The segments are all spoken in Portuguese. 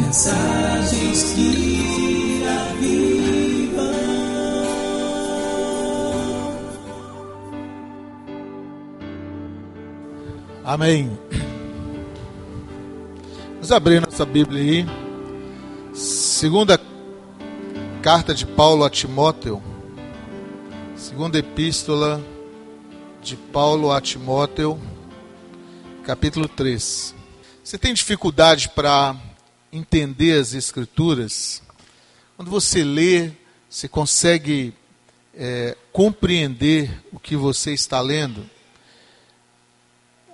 Mensagens que avivam. Amém. Vamos abrir nossa Bíblia aí. Segunda carta de Paulo a Timóteo. Segunda epístola de Paulo a Timóteo, capítulo 3. Você tem dificuldade para entender as Escrituras? Quando você lê, você consegue é, compreender o que você está lendo?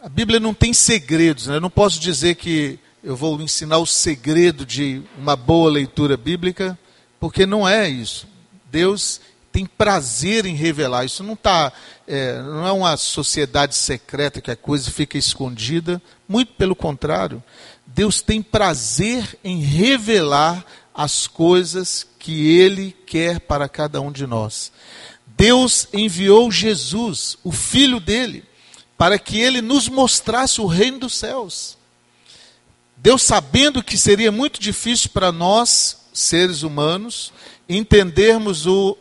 A Bíblia não tem segredos, né? eu não posso dizer que eu vou ensinar o segredo de uma boa leitura bíblica, porque não é isso. Deus tem prazer em revelar. Isso não tá, é, não é uma sociedade secreta que a coisa fica escondida. Muito pelo contrário, Deus tem prazer em revelar as coisas que Ele quer para cada um de nós. Deus enviou Jesus, o Filho dele, para que Ele nos mostrasse o reino dos céus. Deus, sabendo que seria muito difícil para nós, seres humanos, entendermos o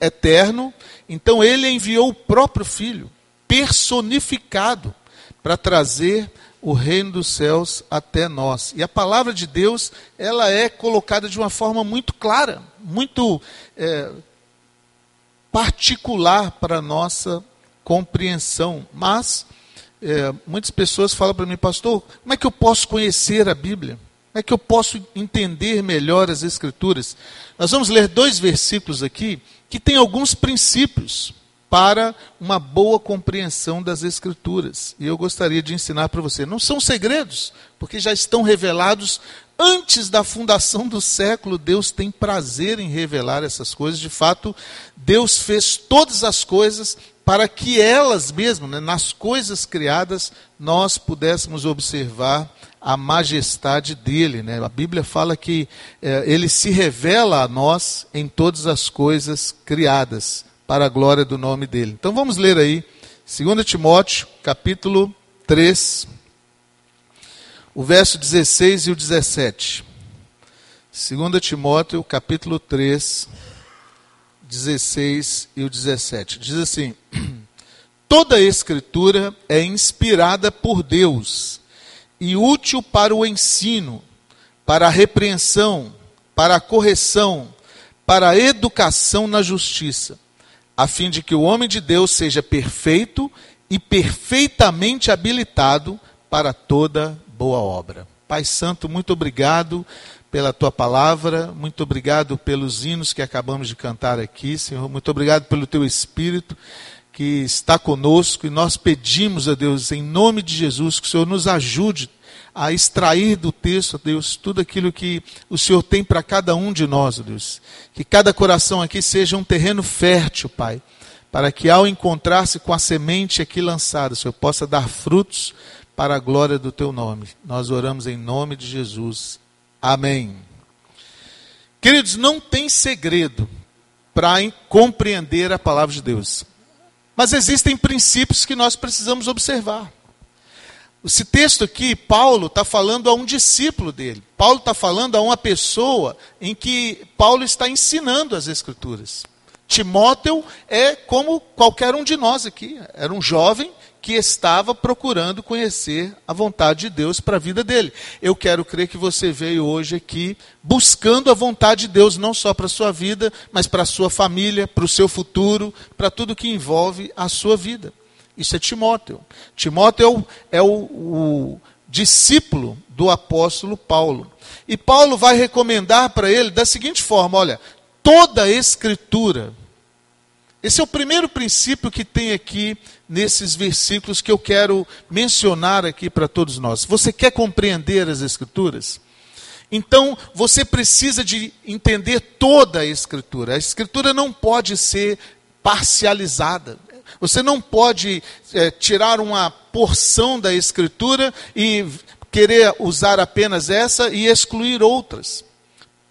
eterno, então ele enviou o próprio Filho, personificado, para trazer o reino dos céus até nós. E a palavra de Deus, ela é colocada de uma forma muito clara, muito é, particular para a nossa compreensão. Mas é, muitas pessoas falam para mim, pastor, como é que eu posso conhecer a Bíblia? Como é que eu posso entender melhor as Escrituras? Nós vamos ler dois versículos aqui que têm alguns princípios para uma boa compreensão das Escrituras. E eu gostaria de ensinar para você. Não são segredos, porque já estão revelados antes da fundação do século. Deus tem prazer em revelar essas coisas. De fato, Deus fez todas as coisas para que elas mesmas, né, nas coisas criadas, nós pudéssemos observar a majestade dele. Né? A Bíblia fala que é, ele se revela a nós em todas as coisas criadas, para a glória do nome dele. Então vamos ler aí, 2 Timóteo, capítulo 3, o verso 16 e o 17. 2 Timóteo, capítulo 3, 16 e o 17. Diz assim: Toda a Escritura é inspirada por Deus e útil para o ensino, para a repreensão, para a correção, para a educação na justiça, a fim de que o homem de Deus seja perfeito e perfeitamente habilitado para toda boa obra. Pai Santo, muito obrigado pela tua palavra, muito obrigado pelos hinos que acabamos de cantar aqui, Senhor, muito obrigado pelo teu espírito que está conosco e nós pedimos a Deus, em nome de Jesus, que o Senhor nos ajude a extrair do texto, Deus, tudo aquilo que o Senhor tem para cada um de nós, Deus. Que cada coração aqui seja um terreno fértil, Pai, para que ao encontrar-se com a semente aqui lançada, o Senhor possa dar frutos para a glória do Teu nome. Nós oramos em nome de Jesus. Amém. Queridos, não tem segredo para compreender a palavra de Deus. Mas existem princípios que nós precisamos observar. Esse texto aqui, Paulo está falando a um discípulo dele. Paulo está falando a uma pessoa em que Paulo está ensinando as Escrituras. Timóteo é como qualquer um de nós aqui. Era um jovem que estava procurando conhecer a vontade de Deus para a vida dele. Eu quero crer que você veio hoje aqui buscando a vontade de Deus, não só para a sua vida, mas para a sua família, para o seu futuro, para tudo que envolve a sua vida. Isso é Timóteo. Timóteo é o, o discípulo do apóstolo Paulo. E Paulo vai recomendar para ele da seguinte forma: olha, toda a escritura. Esse é o primeiro princípio que tem aqui nesses versículos que eu quero mencionar aqui para todos nós. Você quer compreender as Escrituras? Então, você precisa de entender toda a Escritura. A Escritura não pode ser parcializada. Você não pode é, tirar uma porção da Escritura e querer usar apenas essa e excluir outras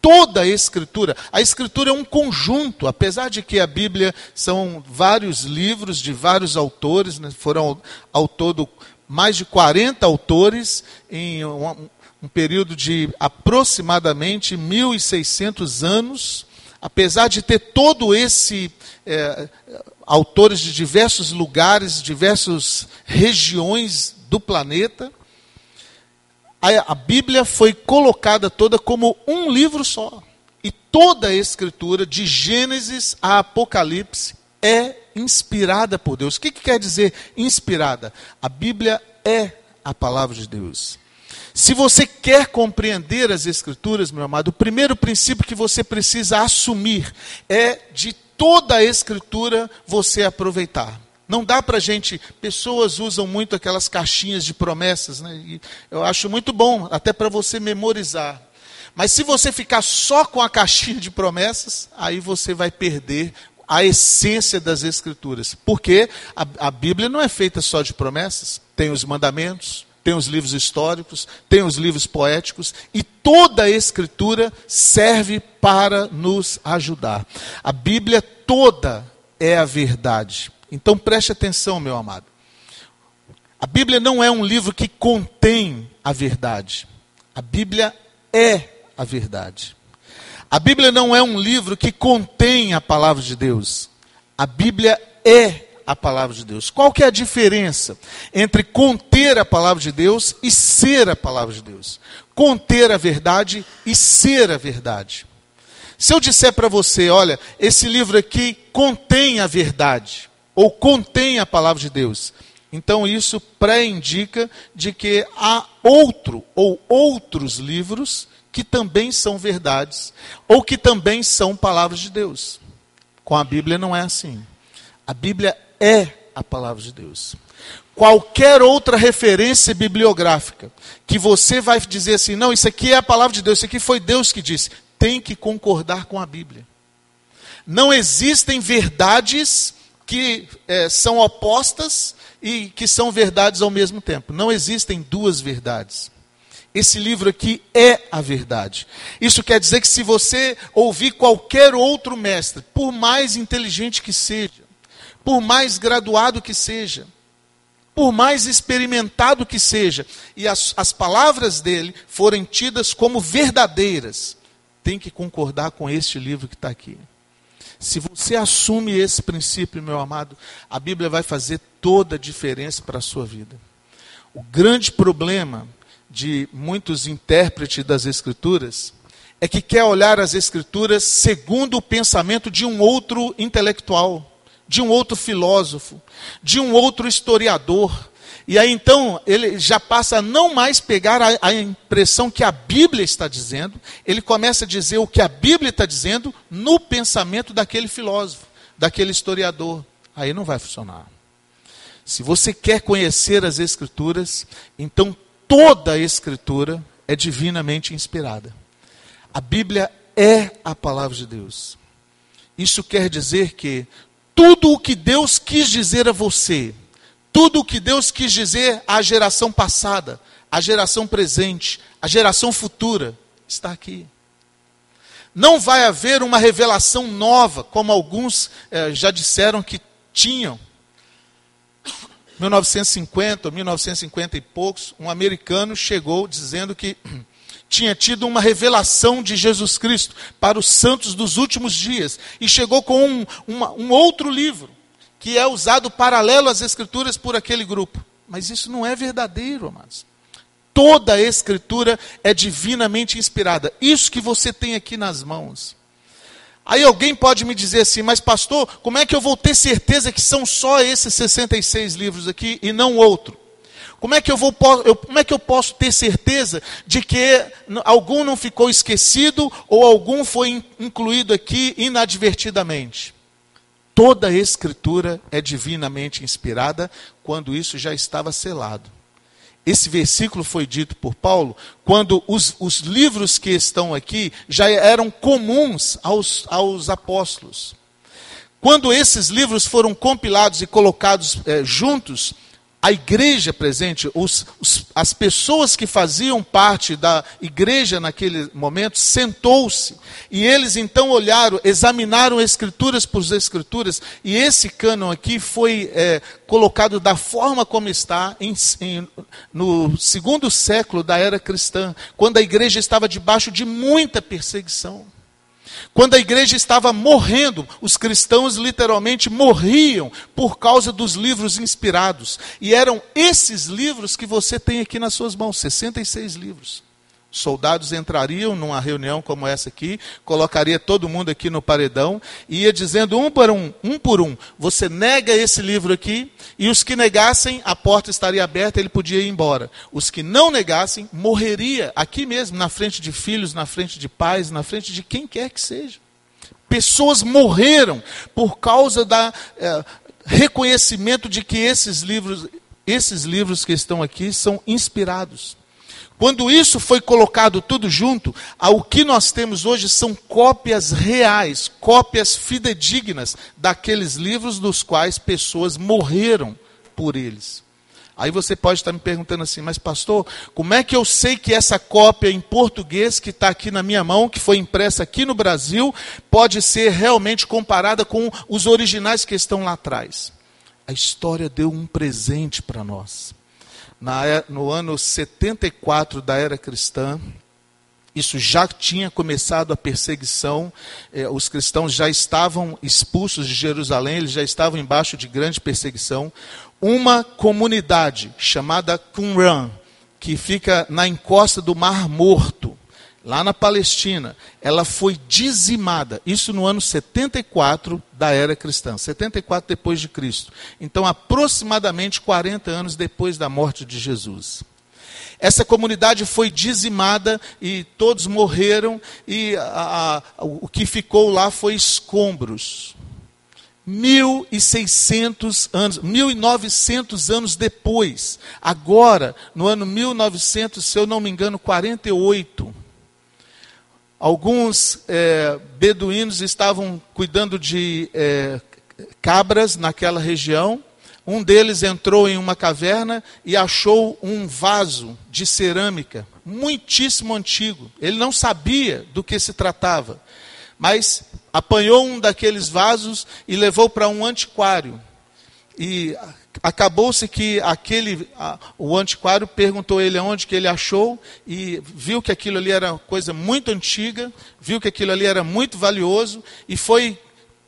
toda a Escritura. A Escritura é um conjunto, apesar de que a Bíblia são vários livros de vários autores, né? foram ao todo mais de 40 autores em um período de aproximadamente 1.600 anos, apesar de ter todo esse é, autores de diversos lugares, diversas regiões do planeta, a, a Bíblia foi colocada toda como um livro só. E toda a escritura, de Gênesis a Apocalipse, é inspirada por Deus. O que, que quer dizer inspirada? A Bíblia é a palavra de Deus. Se você quer compreender as Escrituras, meu amado, o primeiro princípio que você precisa assumir é de toda a Escritura você aproveitar. Não dá para gente. Pessoas usam muito aquelas caixinhas de promessas, né? E eu acho muito bom, até para você memorizar. Mas se você ficar só com a caixinha de promessas, aí você vai perder a essência das Escrituras. Porque a, a Bíblia não é feita só de promessas, tem os mandamentos, tem os livros históricos, tem os livros poéticos, e toda a Escritura serve para nos ajudar. A Bíblia toda é a verdade. Então preste atenção, meu amado. A Bíblia não é um livro que contém a verdade. A Bíblia é a verdade. A Bíblia não é um livro que contém a palavra de Deus. A Bíblia é a palavra de Deus. Qual que é a diferença entre conter a palavra de Deus e ser a palavra de Deus? Conter a verdade e ser a verdade. Se eu disser para você, olha, esse livro aqui contém a verdade, ou contém a palavra de Deus. Então isso pré-indica de que há outro ou outros livros que também são verdades, ou que também são palavras de Deus. Com a Bíblia não é assim. A Bíblia é a palavra de Deus. Qualquer outra referência bibliográfica que você vai dizer assim, não, isso aqui é a palavra de Deus, isso aqui foi Deus que disse, tem que concordar com a Bíblia. Não existem verdades que é, são opostas e que são verdades ao mesmo tempo. Não existem duas verdades. Esse livro aqui é a verdade. Isso quer dizer que se você ouvir qualquer outro mestre, por mais inteligente que seja, por mais graduado que seja, por mais experimentado que seja, e as, as palavras dele forem tidas como verdadeiras, tem que concordar com este livro que está aqui. Se você assume esse princípio, meu amado, a Bíblia vai fazer toda a diferença para a sua vida. O grande problema de muitos intérpretes das Escrituras é que quer olhar as Escrituras segundo o pensamento de um outro intelectual, de um outro filósofo, de um outro historiador, e aí então ele já passa a não mais pegar a, a, impressão que a Bíblia está dizendo, ele começa a dizer o que a Bíblia está dizendo no pensamento daquele filósofo, daquele historiador. Aí não vai funcionar. Se você quer conhecer as Escrituras, então toda a Escritura é divinamente inspirada. A Bíblia é a palavra de Deus. Isso quer dizer que tudo o que Deus quis dizer a você, tudo o que Deus quis dizer à geração passada, à geração presente, à geração futura, está aqui. Não vai haver uma revelação nova, como alguns eh, já disseram que tinham. 1950, 1950 e poucos, um americano chegou dizendo que tinha tido uma revelação de Jesus Cristo para os santos dos últimos dias e chegou com um, uma, um outro livro que é usado paralelo às Escrituras por aquele grupo. Mas isso não é verdadeiro, amados. Toda a Escritura é divinamente inspirada. Isso que você tem aqui nas mãos. Aí alguém pode me dizer assim, mas pastor, como é que eu vou ter certeza que são só esses 66 livros aqui e não outro? Como é que eu vou eu, como é que eu posso ter certeza de que algum não ficou esquecido ou algum foi incluído aqui inadvertidamente? Toda a Escritura é divinamente inspirada quando isso já estava selado. Esse versículo foi dito por Paulo quando os, os livros que estão aqui já eram comuns aos, aos apóstolos. Quando esses livros foram compilados e colocados é, juntos, a igreja presente, os, os, as pessoas que faziam parte da igreja naquele momento, sentou-se e eles então olharam, examinaram escrituras por escrituras, e esse cânon aqui foi é, colocado da forma como está em, em, no segundo século da era cristã, quando a igreja estava debaixo de muita perseguição. Quando a igreja estava morrendo, os cristãos literalmente morriam por causa dos livros inspirados. E eram esses livros que você tem aqui nas suas mãos 66 livros. Soldados entrariam numa reunião como essa aqui, colocaria todo mundo aqui no paredão e ia dizendo um por um, um por um, você nega esse livro aqui, e os que negassem, a porta estaria aberta, ele podia ir embora. Os que não negassem, morreria aqui mesmo, na frente de filhos, na frente de pais, na frente de quem quer que seja. Pessoas morreram por causa da é, reconhecimento de que esses livros, esses livros que estão aqui são inspirados. Quando isso foi colocado tudo junto, o que nós temos hoje são cópias reais, cópias fidedignas daqueles livros dos quais pessoas morreram por eles. Aí você pode estar me perguntando assim, mas pastor, como é que eu sei que essa cópia em português que está aqui na minha mão, que foi impressa aqui no Brasil, pode ser realmente comparada com os originais que estão lá atrás? A história deu um presente para nós na, é, no ano 74 da era cristã, isso já tinha começado a perseguição, eh, os cristãos já estavam expulsos de Jerusalém, eles já estavam embaixo de grande perseguição. Uma comunidade chamada Qumran, que fica na encosta do Mar Morto, lá na Palestina, ela foi dizimada. Isso no ano 74 da era cristã, 74 depois de Cristo. Então, aproximadamente 40 anos depois da morte de Jesus. Essa comunidade foi dizimada e todos morreram, e a, a, o que ficou lá foi escombros. 1.600 anos, 1.900 anos depois, agora, no ano 1900, se eu não me engano, 48, Alguns é, beduínos estavam cuidando de é, cabras naquela região. Um deles entrou em uma caverna e achou um vaso de cerâmica, muitíssimo antigo. Ele não sabia do que se tratava, mas apanhou um daqueles vasos e levou para um antiquário. E acabou-se que aquele o antiquário perguntou ele aonde que ele achou e viu que aquilo ali era coisa muito antiga, viu que aquilo ali era muito valioso e foi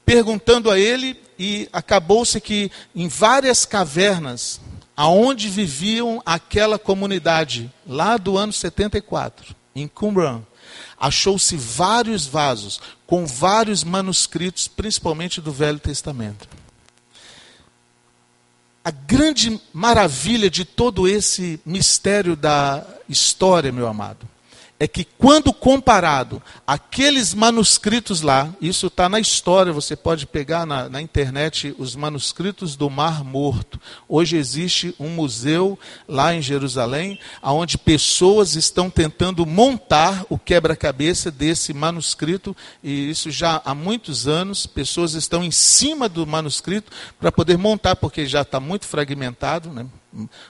perguntando a ele e acabou-se que em várias cavernas aonde viviam aquela comunidade lá do ano 74, em Qumran, achou-se vários vasos com vários manuscritos, principalmente do Velho Testamento a grande maravilha de todo esse mistério da história, meu amado, é que quando comparado aqueles manuscritos lá, isso está na história, você pode pegar na, na, internet os manuscritos do Mar Morto. Hoje existe um museu lá em Jerusalém, onde pessoas estão tentando montar o quebra-cabeça desse manuscrito, e isso já há muitos anos, pessoas estão em cima do manuscrito para poder montar, porque já está muito fragmentado, né?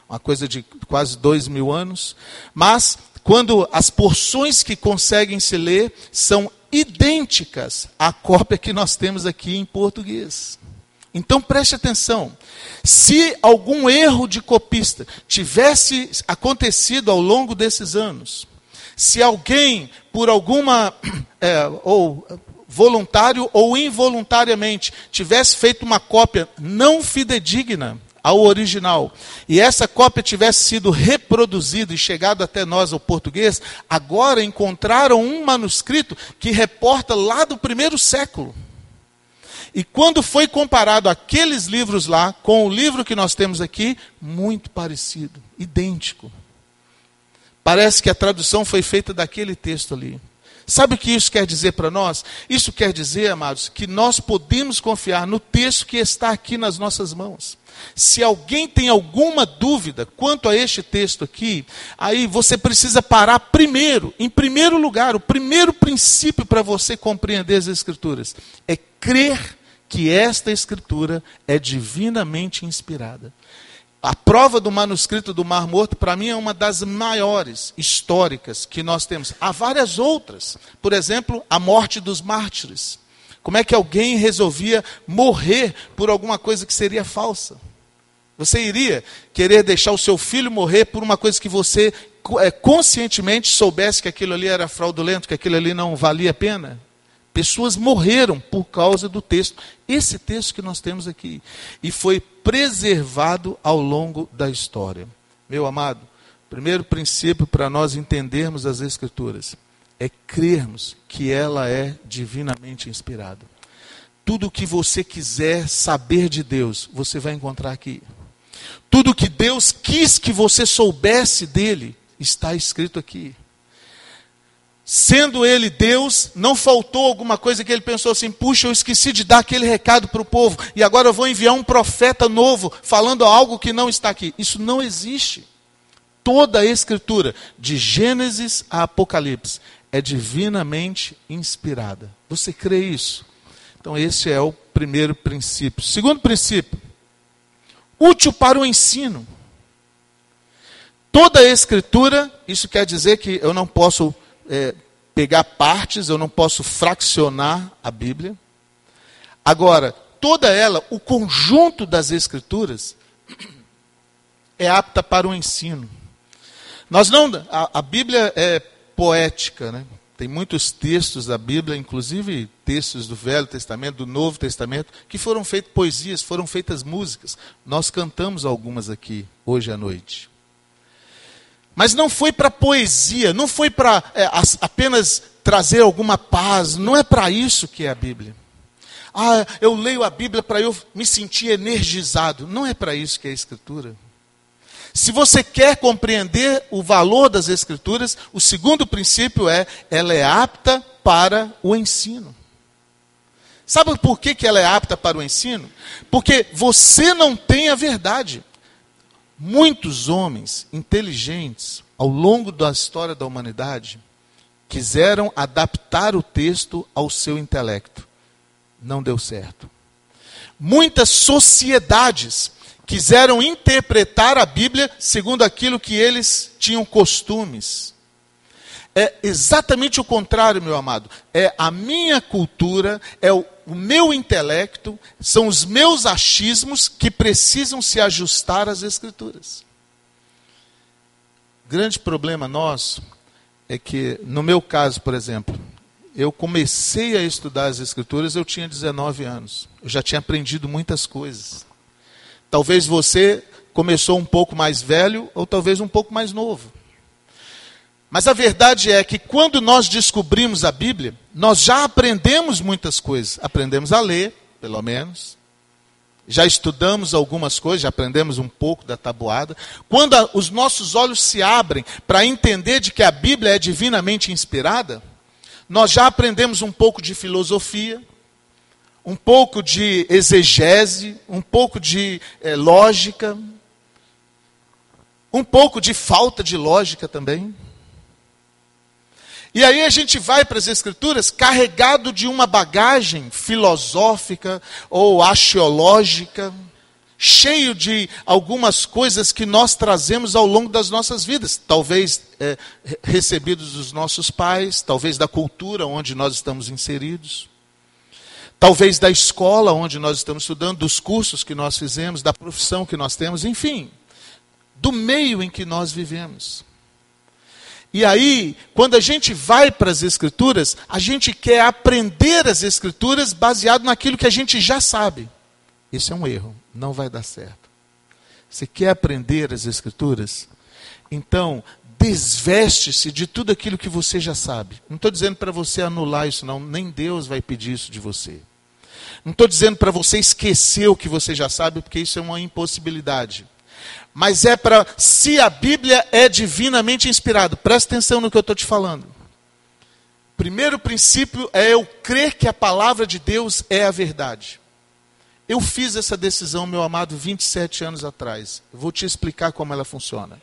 uma coisa de quase dois mil anos. Mas quando as porções que conseguem se ler são idênticas à cópia que nós temos aqui em português. Então preste atenção. Se algum erro de copista tivesse acontecido ao longo desses anos, se alguém, por alguma, é, ou voluntário ou involuntariamente, tivesse feito uma cópia não fidedigna ao original, e essa cópia tivesse sido reproduzida e chegado até nós ao português, agora encontraram um manuscrito que reporta lá do primeiro século. E quando foi comparado aqueles livros lá com o livro que nós temos aqui, muito parecido, idêntico. Parece que a tradução foi feita daquele texto ali. Sabe o que isso quer dizer para nós? Isso quer dizer, amados, que nós podemos confiar no texto que está aqui nas nossas mãos. Se alguém tem alguma dúvida quanto a este texto aqui, aí você precisa parar primeiro, em primeiro lugar, o primeiro princípio para você compreender as Escrituras é crer que esta Escritura é divinamente inspirada. A prova do manuscrito do Mar Morto, para mim, é uma das maiores históricas que nós temos. Há várias outras. Por exemplo, a morte dos mártires. Como é que alguém resolvia morrer por alguma coisa que seria falsa? Você iria querer deixar o seu filho morrer por uma coisa que você é, conscientemente soubesse que aquilo ali era fraudulento, que aquilo ali não valia a pena? Pessoas morreram por causa do texto. Esse texto que nós temos aqui. E foi preservado ao longo da história. Meu amado, primeiro princípio para nós entendermos as Escrituras é crermos que ela é divinamente inspirada. Tudo o que você quiser saber de Deus, você vai encontrar aqui. Tudo que Deus quis que você soubesse dele, está escrito aqui. Sendo ele Deus, não faltou alguma coisa que ele pensou assim: puxa, eu esqueci de dar aquele recado para o povo, e agora eu vou enviar um profeta novo falando algo que não está aqui. Isso não existe. Toda a Escritura, de Gênesis a Apocalipse, é divinamente inspirada. Você crê isso? Então, esse é o primeiro princípio. Segundo princípio, útil para o ensino. Toda a Escritura, isso quer dizer que eu não posso é, pegar partes, eu não posso fraccionar a Bíblia. Agora, toda ela, o conjunto das Escrituras, é apta para o ensino. Nós não, a, a Bíblia é poética, né? Tem muitos textos da Bíblia, inclusive textos do Velho Testamento, do Novo Testamento, que foram feitas poesias, foram feitas músicas. Nós cantamos algumas aqui hoje à noite. Mas não foi para poesia, não foi para é, apenas trazer alguma paz, não é para isso que é a Bíblia. Ah, eu leio a Bíblia para eu me sentir energizado. Não é para isso que é a Escritura. Se você quer compreender o valor das Escrituras, o segundo princípio é: ela é apta para o ensino. Sabe por que, que ela é apta para o ensino? Porque você não tem a verdade. Muitos homens inteligentes, ao longo da história da humanidade, quiseram adaptar o texto ao seu intelecto. Não deu certo. Muitas sociedades quiseram interpretar a Bíblia segundo aquilo que eles tinham costumes. É exatamente o contrário, meu amado. É a minha cultura, é o, o meu intelecto, são os meus achismos que precisam se ajustar às Escrituras. Grande problema nosso é que, no meu caso, por exemplo, eu comecei a estudar as Escrituras, eu tinha 19 anos. Eu já tinha aprendido muitas coisas. Talvez você começou um pouco mais velho, ou talvez um pouco mais novo. Mas a verdade é que quando nós descobrimos a Bíblia, nós já aprendemos muitas coisas. Aprendemos a ler, pelo menos. Já estudamos algumas coisas, já aprendemos um pouco da tabuada. Quando a, os nossos olhos se abrem para entender de que a Bíblia é divinamente inspirada, nós já aprendemos um pouco de filosofia, um pouco de exegese, um pouco de é, lógica, um pouco de falta de lógica também. E aí a gente vai para as Escrituras carregado de uma bagagem filosófica ou axiológica, cheio de algumas coisas que nós trazemos ao longo das nossas vidas, talvez é, recebidos dos nossos pais, talvez da cultura onde nós estamos inseridos, talvez da escola onde nós estamos estudando, dos cursos que nós fizemos, da profissão que nós temos, enfim, do meio em que nós vivemos. E aí, quando a gente vai para as Escrituras, a gente quer aprender as Escrituras baseado naquilo que a gente já sabe. Isso é um erro, não vai dar certo. Você quer aprender as Escrituras? Então, desveste-se de tudo aquilo que você já sabe. Não estou dizendo para você anular isso, não, nem Deus vai pedir isso de você. Não estou dizendo para você esquecer o que você já sabe, porque isso é uma impossibilidade mas é para se a Bíblia é divinamente inspirada. Presta atenção no que eu estou te falando. Primeiro princípio é eu crer que a palavra de Deus é a verdade. Eu fiz essa decisão, meu amado, 27 anos atrás. Vou te explicar como ela funciona.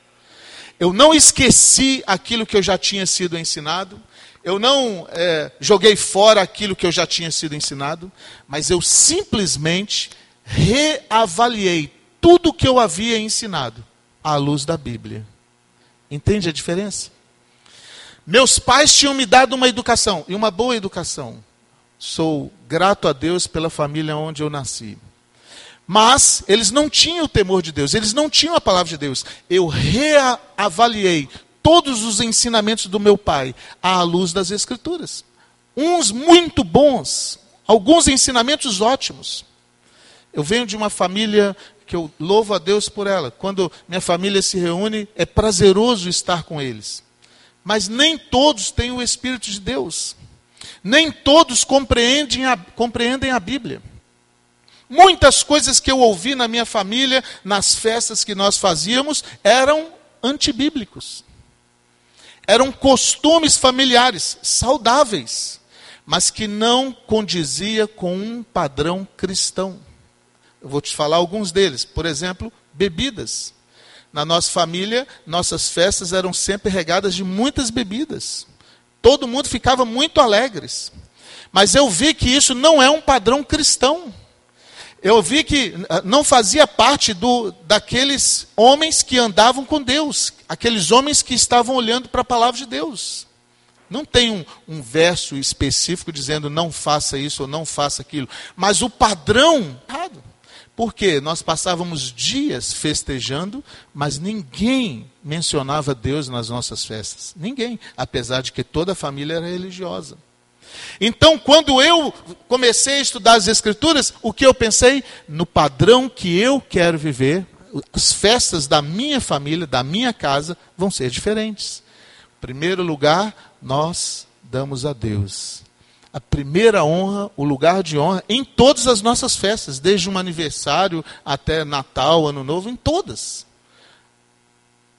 Eu não esqueci aquilo que eu já tinha sido ensinado. Eu não é, joguei fora aquilo que eu já tinha sido ensinado. Mas eu simplesmente reavaliei tudo que eu havia ensinado à luz da Bíblia. Entende a diferença? Meus pais tinham me dado uma educação, e uma boa educação. Sou grato a Deus pela família onde eu nasci. Mas eles não tinham o temor de Deus, eles não tinham a palavra de Deus. Eu reavaliei todos os ensinamentos do meu pai à luz das Escrituras. Uns muito bons, alguns ensinamentos ótimos. Eu venho de uma família que eu louvo a Deus por ela. Quando minha família se reúne, é prazeroso estar com eles. Mas nem todos têm o Espírito de Deus. Nem todos compreendem a, compreendem a Bíblia. Muitas coisas que eu ouvi na minha família, nas festas que nós fazíamos, eram antibíblicos. Eram costumes familiares saudáveis, mas que não condizia com um padrão cristão. Eu vou te falar alguns deles. Por exemplo, bebidas. Na nossa família, nossas festas eram sempre regadas de muitas bebidas. Todo mundo ficava muito alegres. Mas eu vi que isso não é um padrão cristão. Eu vi que ah, não fazia parte do, daqueles homens que andavam com Deus, aqueles homens que estavam olhando para a palavra de Deus. Não tem um, um, verso específico dizendo não faça isso ou não faça aquilo, mas o padrão errado. Porque nós passávamos dias festejando, mas ninguém mencionava Deus nas nossas festas. Ninguém, apesar de que toda a família era religiosa. Então, quando eu comecei a estudar as Escrituras, o que eu pensei? No padrão que eu quero viver, as festas da minha família, da minha casa, vão ser diferentes. Em primeiro lugar, nós damos a Deus. A primeira honra, o lugar de honra, em todas as nossas festas, desde um aniversário até Natal, Ano Novo, em todas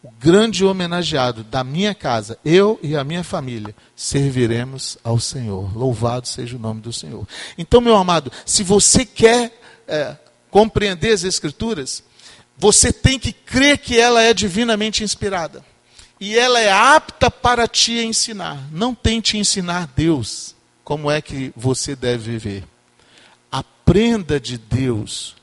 o grande homenageado da minha casa, eu e a minha família, serviremos ao Senhor. Louvado seja o nome do Senhor. Então, meu amado, se você quer é, compreender as Escrituras, você tem que crer que ela é divinamente inspirada. E ela é apta para te ensinar. Não tente ensinar Deus como é que você deve viver. Aprenda de Deus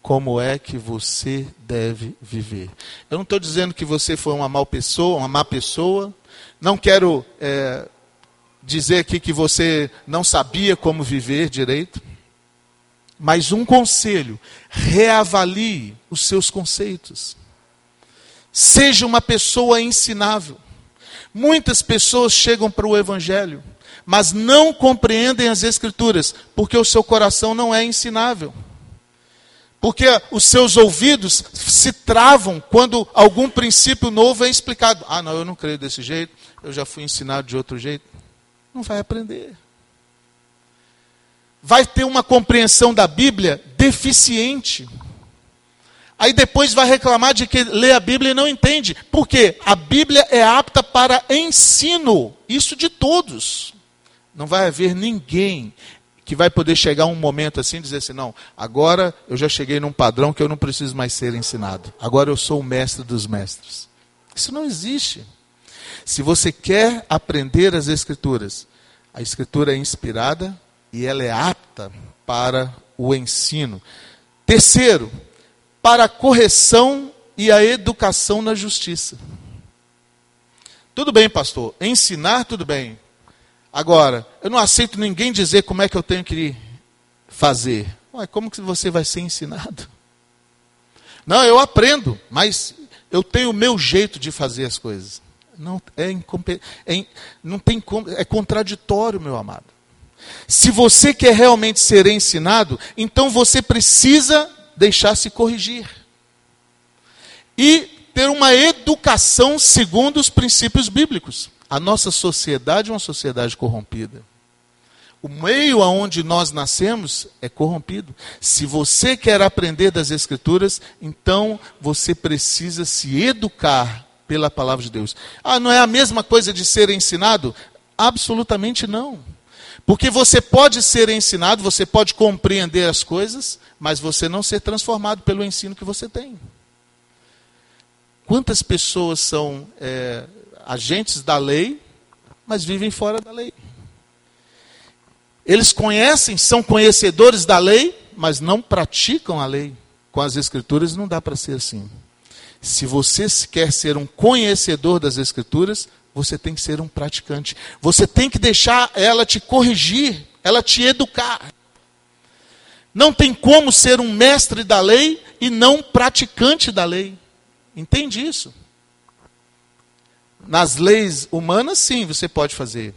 como é que você deve viver. Eu não estou dizendo que você foi uma mal pessoa, uma má pessoa. Não quero é, dizer aqui que você não sabia como viver direito. Mas um conselho: reavalie os seus conceitos. Seja uma pessoa ensinável. Muitas pessoas chegam para o Evangelho, mas não compreendem as Escrituras, porque o seu coração não é ensinável porque os seus ouvidos se travam quando algum princípio novo é explicado. Ah, não, eu não creio desse jeito, eu já fui ensinado de outro jeito. Não vai aprender. Vai ter uma compreensão da Bíblia deficiente. Aí depois vai reclamar de que lê a Bíblia e não entende. Por quê? A Bíblia é apta para ensino. Isso de todos. Não vai haver ninguém que vai poder chegar um momento assim e dizer assim: não, agora eu já cheguei num padrão que eu não preciso mais ser ensinado. Agora eu sou o mestre dos mestres. Isso não existe. Se você quer aprender as Escrituras, a Escritura é inspirada e ela é apta para o ensino. Terceiro, para a correção e a educação na justiça. Tudo bem, pastor, ensinar tudo bem, Agora, eu não aceito ninguém dizer como é que eu tenho que fazer. Ué, como que você vai ser ensinado? Não, eu aprendo, mas eu tenho o meu jeito de fazer as coisas. Não é, é não tem é contraditório, meu amado. Se você quer realmente ser ensinado, então você precisa deixar-se corrigir. E ter uma educação segundo os princípios bíblicos. A nossa sociedade é uma sociedade corrompida. O meio aonde nós nascemos é corrompido. Se você quer aprender das Escrituras, então você precisa se educar pela palavra de Deus. Ah, não é a mesma coisa de ser ensinado? Absolutamente não. Porque você pode ser ensinado, você pode compreender as coisas, mas você não ser transformado pelo ensino que você tem. Quantas pessoas são é, agentes da lei, mas vivem fora da lei. Eles conhecem, são conhecedores da lei, mas não praticam a lei. com as Escrituras não dá para ser assim. Se você quer ser um conhecedor das Escrituras, você tem que ser um praticante. Você tem que deixar ela te corrigir, ela te educar. Não tem como ser um mestre da lei e não praticante da lei. Entende isso? Nas leis humanas, sim, você pode fazer.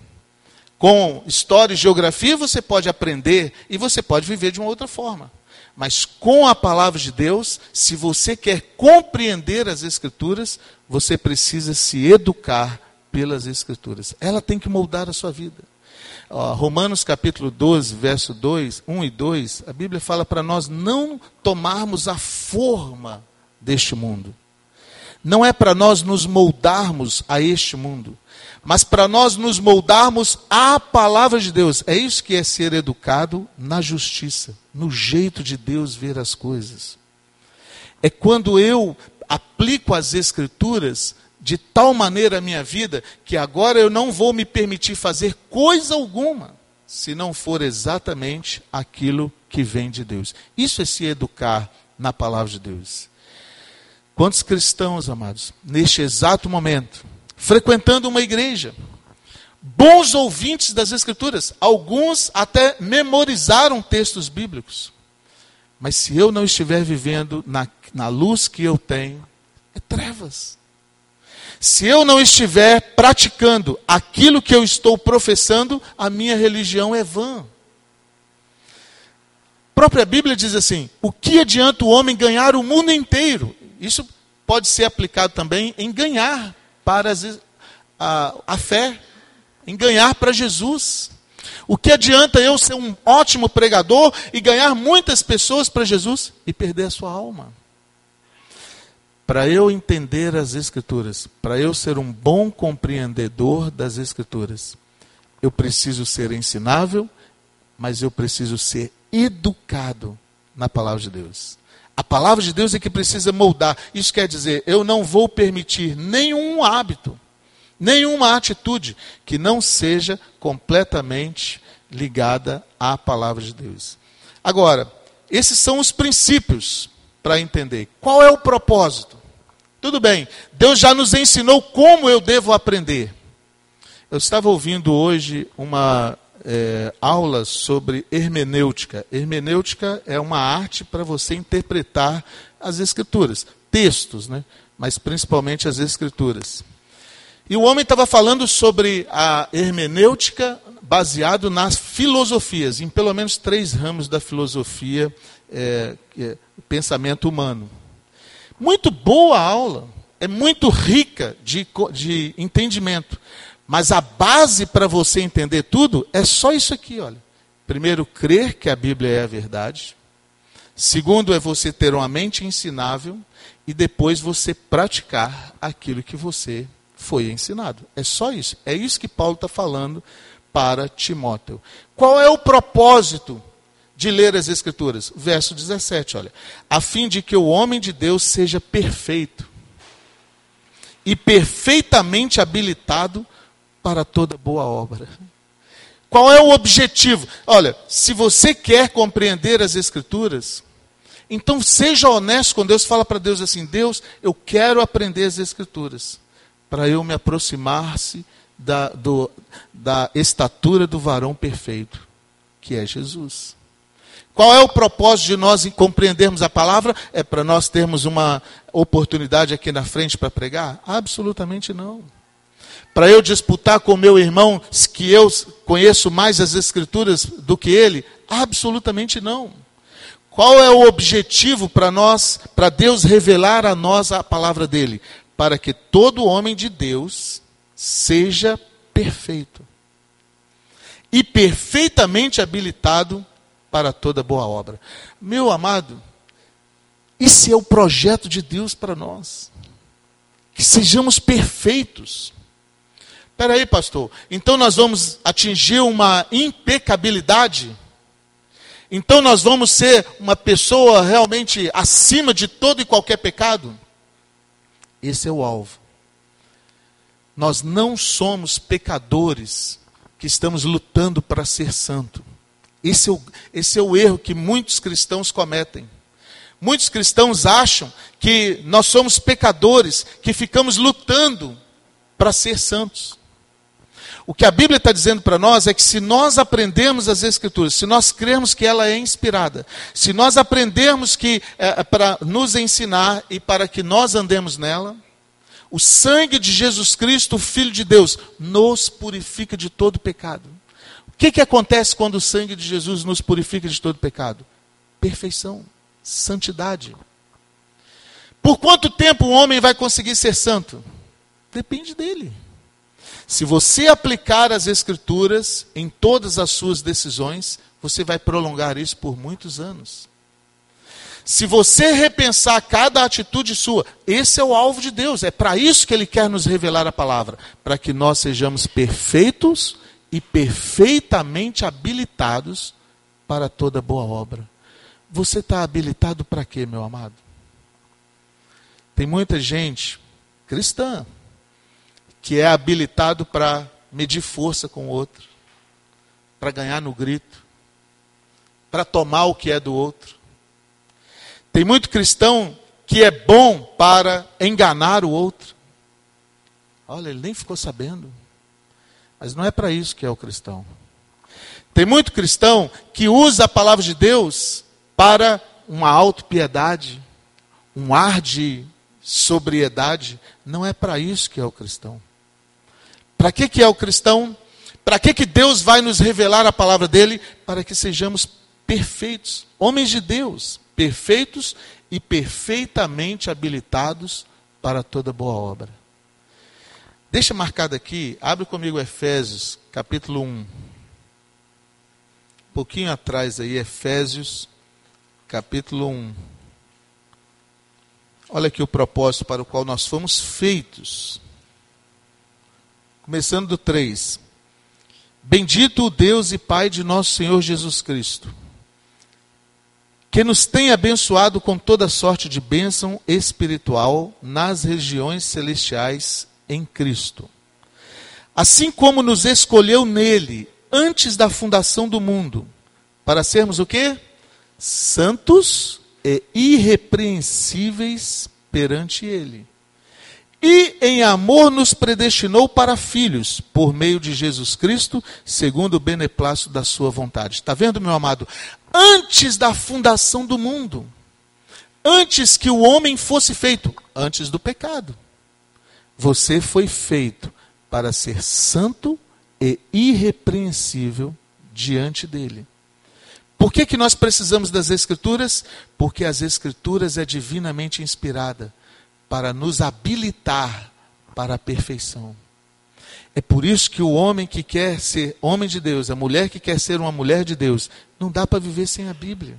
Com história e geografia, você pode aprender e você pode viver de uma outra forma. Mas com a palavra de Deus, se você quer compreender as Escrituras, você precisa se educar pelas Escrituras. Ela tem que moldar a sua vida. Romanos capítulo 12, verso 2, 1 e 2, a Bíblia fala para nós não tomarmos a forma deste mundo. Não é para nós nos moldarmos a este mundo, mas para nós nos moldarmos à palavra de Deus. É isso que é ser educado na justiça, no jeito de Deus ver as coisas. É quando eu aplico as Escrituras de tal maneira a minha vida que agora eu não vou me permitir fazer coisa alguma se não for exatamente aquilo que vem de Deus. Isso é se educar na palavra de Deus. Quantos cristãos, amados, neste exato momento, frequentando uma igreja, bons ouvintes das Escrituras, alguns até memorizaram textos bíblicos, mas se eu não estiver vivendo na, na luz que eu tenho, é trevas. Se eu não estiver praticando aquilo que eu estou professando, a minha religião é vã. A própria Bíblia diz assim: o que adianta o homem ganhar o mundo inteiro? Isso pode ser aplicado também em ganhar para as, a, a fé, em ganhar para Jesus. O que adianta eu ser um ótimo pregador e ganhar muitas pessoas para Jesus e perder a sua alma? Para eu entender as Escrituras, para eu ser um bom compreendedor das Escrituras, eu preciso ser ensinável, mas eu preciso ser educado na palavra de Deus. A palavra de Deus é que precisa moldar. Isso quer dizer, eu não vou permitir nenhum hábito, nenhuma atitude que não seja completamente ligada à palavra de Deus. Agora, esses são os princípios para entender. Qual é o propósito? Tudo bem, Deus já nos ensinou como eu devo aprender. Eu estava ouvindo hoje uma é, aula sobre hermenêutica. Hermenêutica é uma arte para você interpretar as escrituras, textos, né? mas principalmente as escrituras. E o homem estava falando sobre a hermenêutica baseado nas filosofias, em pelo menos três ramos da filosofia, é, é, pensamento humano. Muito boa a aula, é muito rica de, de entendimento. Mas a base para você entender tudo é só isso aqui, olha. Primeiro, crer que a Bíblia é a verdade. Segundo, é você ter uma mente ensinável. E depois você praticar aquilo que você foi ensinado. É só isso. É isso que Paulo está falando para Timóteo. Qual é o propósito de ler as Escrituras? Verso 17, olha. A fim de que o homem de Deus seja perfeito e perfeitamente habilitado para toda boa obra. Qual é o objetivo? Olha, se você quer compreender as Escrituras, então seja honesto com Deus, fala para Deus assim: Deus, eu quero aprender as Escrituras, para eu me aproximar-se da, da estatura do varão perfeito, que é Jesus. Qual é o propósito de nós compreendermos a palavra? É para nós termos uma oportunidade aqui na frente para pregar? Absolutamente não. Para eu disputar com meu irmão que eu conheço mais as escrituras do que ele? Absolutamente não. Qual é o objetivo para nós, para Deus revelar a nós a palavra dele? Para que todo homem de Deus seja perfeito e perfeitamente habilitado para toda boa obra. Meu amado, esse é o projeto de Deus para nós. Que sejamos perfeitos. Espera aí, pastor. Então nós vamos atingir uma impecabilidade? Então nós vamos ser uma pessoa realmente acima de todo e qualquer pecado? Esse é o alvo. Nós não somos pecadores que estamos lutando para ser santo. Esse é, o, esse é o erro que muitos cristãos cometem. Muitos cristãos acham que nós somos pecadores, que ficamos lutando para ser santos. O que a Bíblia está dizendo para nós é que se nós aprendermos as Escrituras, se nós crermos que ela é inspirada, se nós aprendermos que é para nos ensinar e para que nós andemos nela, o sangue de Jesus Cristo, o Filho de Deus, nos purifica de todo pecado. O que, que acontece quando o sangue de Jesus nos purifica de todo pecado? Perfeição, santidade. Por quanto tempo o homem vai conseguir ser santo? Depende dele. Se você aplicar as Escrituras em todas as suas decisões, você vai prolongar isso por muitos anos. Se você repensar cada atitude sua, esse é o alvo de Deus. É para isso que Ele quer nos revelar a palavra para que nós sejamos perfeitos e perfeitamente habilitados para toda boa obra. Você está habilitado para quê, meu amado? Tem muita gente cristã que é habilitado para medir força com o outro, para ganhar no grito, para tomar o que é do outro. Tem muito cristão que é bom para enganar o outro. Olha, ele nem ficou sabendo. Mas não é para isso que é o cristão. Tem muito cristão que usa a palavra de Deus para uma autopiedade, um ar de sobriedade. Não é para isso que é o cristão. Para que, que é o cristão? Para que, que Deus vai nos revelar a palavra dele? Para que sejamos perfeitos, homens de Deus, perfeitos e perfeitamente habilitados para toda boa obra. Deixa marcado aqui, abre comigo Efésios, capítulo 1. Um pouquinho atrás aí, Efésios, capítulo 1. Olha aqui o propósito para o qual nós fomos feitos. Começando do 3. Bendito o Deus e Pai de nosso Senhor Jesus Cristo, que nos tem abençoado com toda sorte de bênção espiritual nas regiões celestiais em Cristo. Assim como nos escolheu nele antes da fundação do mundo, para sermos o quê? Santos e irrepreensíveis perante ele e em amor nos predestinou para filhos, por meio de Jesus Cristo, segundo o beneplácito da sua vontade. Está vendo, meu amado? Antes da fundação do mundo, antes que o homem fosse feito, antes do pecado, você foi feito para ser santo e irrepreensível diante dele. Por que, que nós precisamos das Escrituras? Porque as Escrituras é divinamente inspirada para nos habilitar para a perfeição. É por isso que o homem que quer ser homem de Deus, a mulher que quer ser uma mulher de Deus, não dá para viver sem a Bíblia.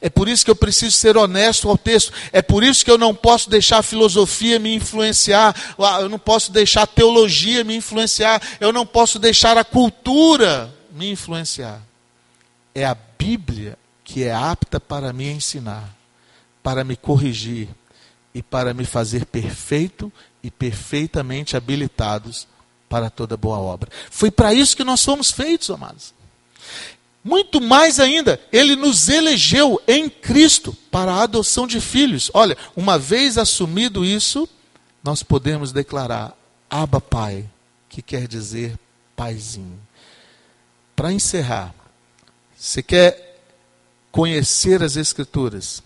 É por isso que eu preciso ser honesto ao texto. É por isso que eu não posso deixar a filosofia me influenciar. Eu não posso deixar a teologia me influenciar. Eu não posso deixar a cultura me influenciar. É a Bíblia que é apta para me ensinar, para me corrigir, e para me fazer perfeito e perfeitamente habilitados para toda boa obra. Foi para isso que nós fomos feitos, amados. Muito mais ainda, ele nos elegeu em Cristo para a adoção de filhos. Olha, uma vez assumido isso, nós podemos declarar Abba Pai, que quer dizer paizinho. Para encerrar, você quer conhecer as Escrituras?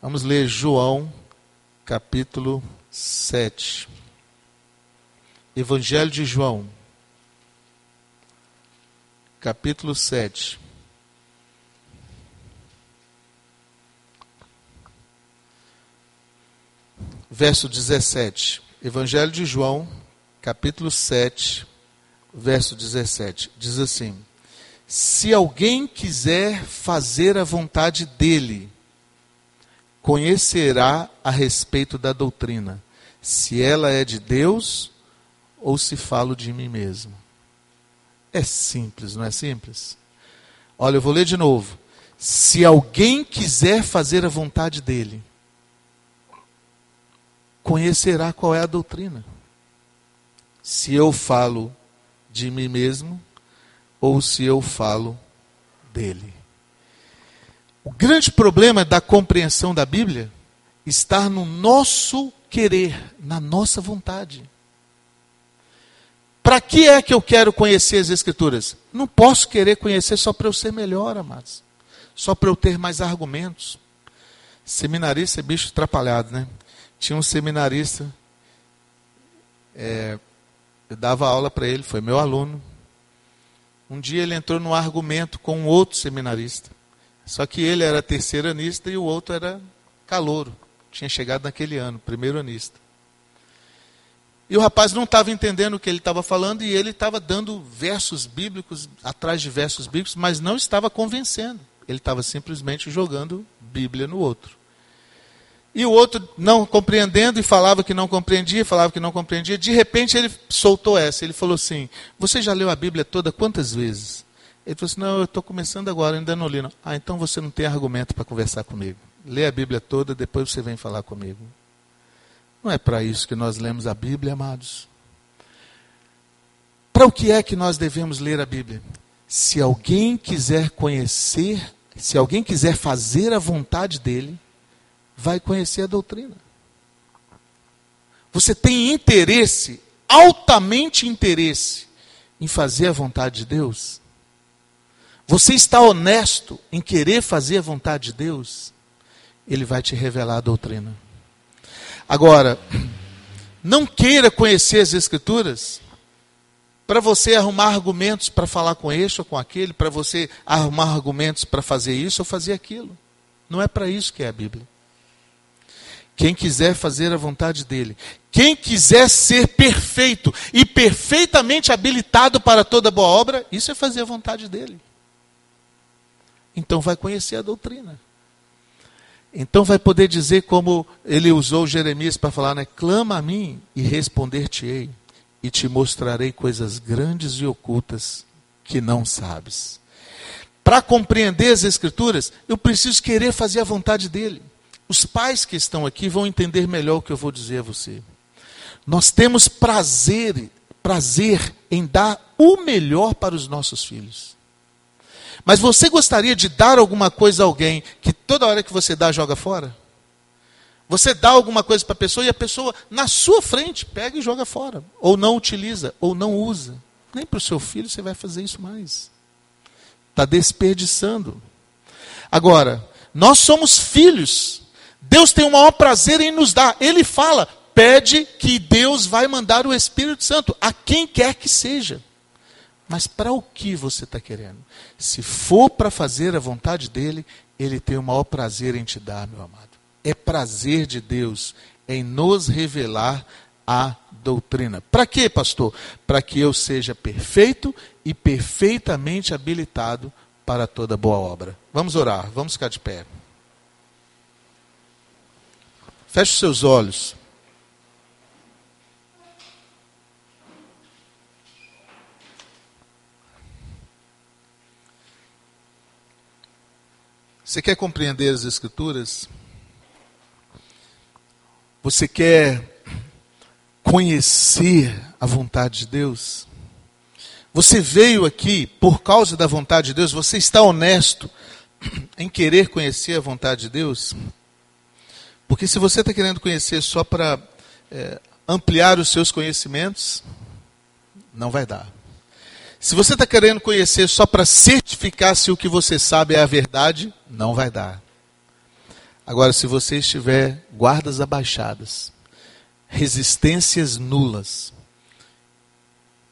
Vamos ler João capítulo 7. Evangelho de João, capítulo 7. Verso 17. Evangelho de João, capítulo 7, verso 17. Diz assim: Se alguém quiser fazer a vontade dele, conhecerá a respeito da doutrina, se ela é de Deus ou se falo de mim mesmo. É simples, não é simples? Olha, eu vou ler de novo. Se alguém quiser fazer a vontade dele, conhecerá qual é a doutrina. Se eu falo de mim mesmo ou se eu falo dele. O grande problema da compreensão da Bíblia está no nosso querer, na nossa vontade. Para que é que eu quero conhecer as Escrituras? Não posso querer conhecer só para eu ser melhor, amados. Só para eu ter mais argumentos. Seminarista é bicho atrapalhado, né? Tinha um seminarista, é, eu dava aula para ele, foi meu aluno. Um dia ele entrou num argumento com um outro seminarista. Só que ele era terceiranista e o outro era calouro. Tinha chegado naquele ano, primeiro anista. E o rapaz não estava entendendo o que ele estava falando e ele estava dando versos bíblicos, atrás de versos bíblicos, mas não estava convencendo. Ele estava simplesmente jogando Bíblia no outro. E o outro não compreendendo e falava que não compreendia, falava que não compreendia. De repente ele soltou essa. Ele falou assim: Você já leu a Bíblia toda quantas vezes? Ele falou assim: Não, eu estou começando agora, ainda não li. Não. Ah, então você não tem argumento para conversar comigo. Lê a Bíblia toda, depois você vem falar comigo. Não é para isso que nós lemos a Bíblia, amados. Para o que é que nós devemos ler a Bíblia? Se alguém quiser conhecer, se alguém quiser fazer a vontade dele, vai conhecer a doutrina. Você tem interesse, altamente interesse, em fazer a vontade de Deus? Você está honesto em querer fazer a vontade de Deus? Ele vai te revelar a doutrina. Agora, não queira conhecer as Escrituras para você arrumar argumentos para falar com este ou com aquele, para você arrumar argumentos para fazer isso ou fazer aquilo. Não é para isso que é a Bíblia. Quem quiser fazer a vontade dele, quem quiser ser perfeito e perfeitamente habilitado para toda boa obra, isso é fazer a vontade dele. Então vai conhecer a doutrina. Então vai poder dizer como ele usou Jeremias para falar, né? Clama a mim e responder-te-ei, e te mostrarei coisas grandes e ocultas que não sabes. Para compreender as Escrituras, eu preciso querer fazer a vontade dele. Os pais que estão aqui vão entender melhor o que eu vou dizer a você. Nós temos prazer, prazer em dar o melhor para os nossos filhos. Mas você gostaria de dar alguma coisa a alguém que toda hora que você dá joga fora? Você dá alguma coisa para a pessoa e a pessoa na sua frente pega e joga fora, ou não utiliza, ou não usa. Nem para o seu filho você vai fazer isso mais. Está desperdiçando. Agora, nós somos filhos Deus tem o maior prazer em nos dar. Ele fala: pede que Deus vai mandar o Espírito Santo a quem quer que seja. Mas para o que você está querendo? Se for para fazer a vontade dele, ele tem o maior prazer em te dar, meu amado. É prazer de Deus em nos revelar a doutrina. Para quê, pastor? Para que eu seja perfeito e perfeitamente habilitado para toda boa obra. Vamos orar, vamos ficar de pé. Feche seus olhos. Você quer compreender as Escrituras? Você quer conhecer a vontade de Deus? Você veio aqui por causa da vontade de Deus? Você está honesto em querer conhecer a vontade de Deus? Porque se você está querendo conhecer só para é, ampliar os seus conhecimentos, não vai dar. Se você está querendo conhecer só para certificar se o que você sabe é a verdade, não vai dar. Agora, se você estiver guardas abaixadas, resistências nulas,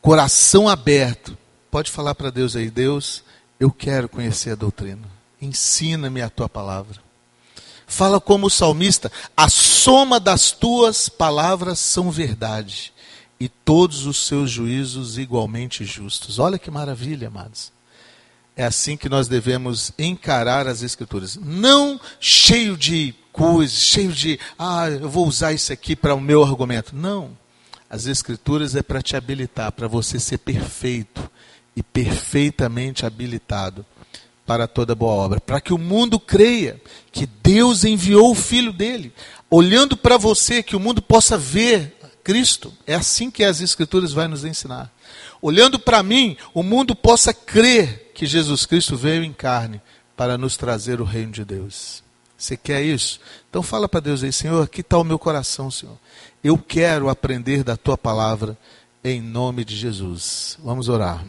coração aberto, pode falar para Deus aí: Deus, eu quero conhecer a doutrina. Ensina-me a tua palavra. Fala como o salmista: a soma das tuas palavras são verdade, e todos os seus juízos igualmente justos. Olha que maravilha, amados. É assim que nós devemos encarar as Escrituras. Não cheio de coisas, cheio de, ah, eu vou usar isso aqui para o meu argumento. Não. As Escrituras é para te habilitar, para você ser perfeito e perfeitamente habilitado para toda boa obra, para que o mundo creia que Deus enviou o Filho dele, olhando para você, que o mundo possa ver Cristo. É assim que as Escrituras vai nos ensinar. Olhando para mim, o mundo possa crer que Jesus Cristo veio em carne para nos trazer o reino de Deus. Você quer isso? Então fala para Deus aí, Senhor, aqui está o meu coração, Senhor. Eu quero aprender da tua palavra em nome de Jesus. Vamos orar.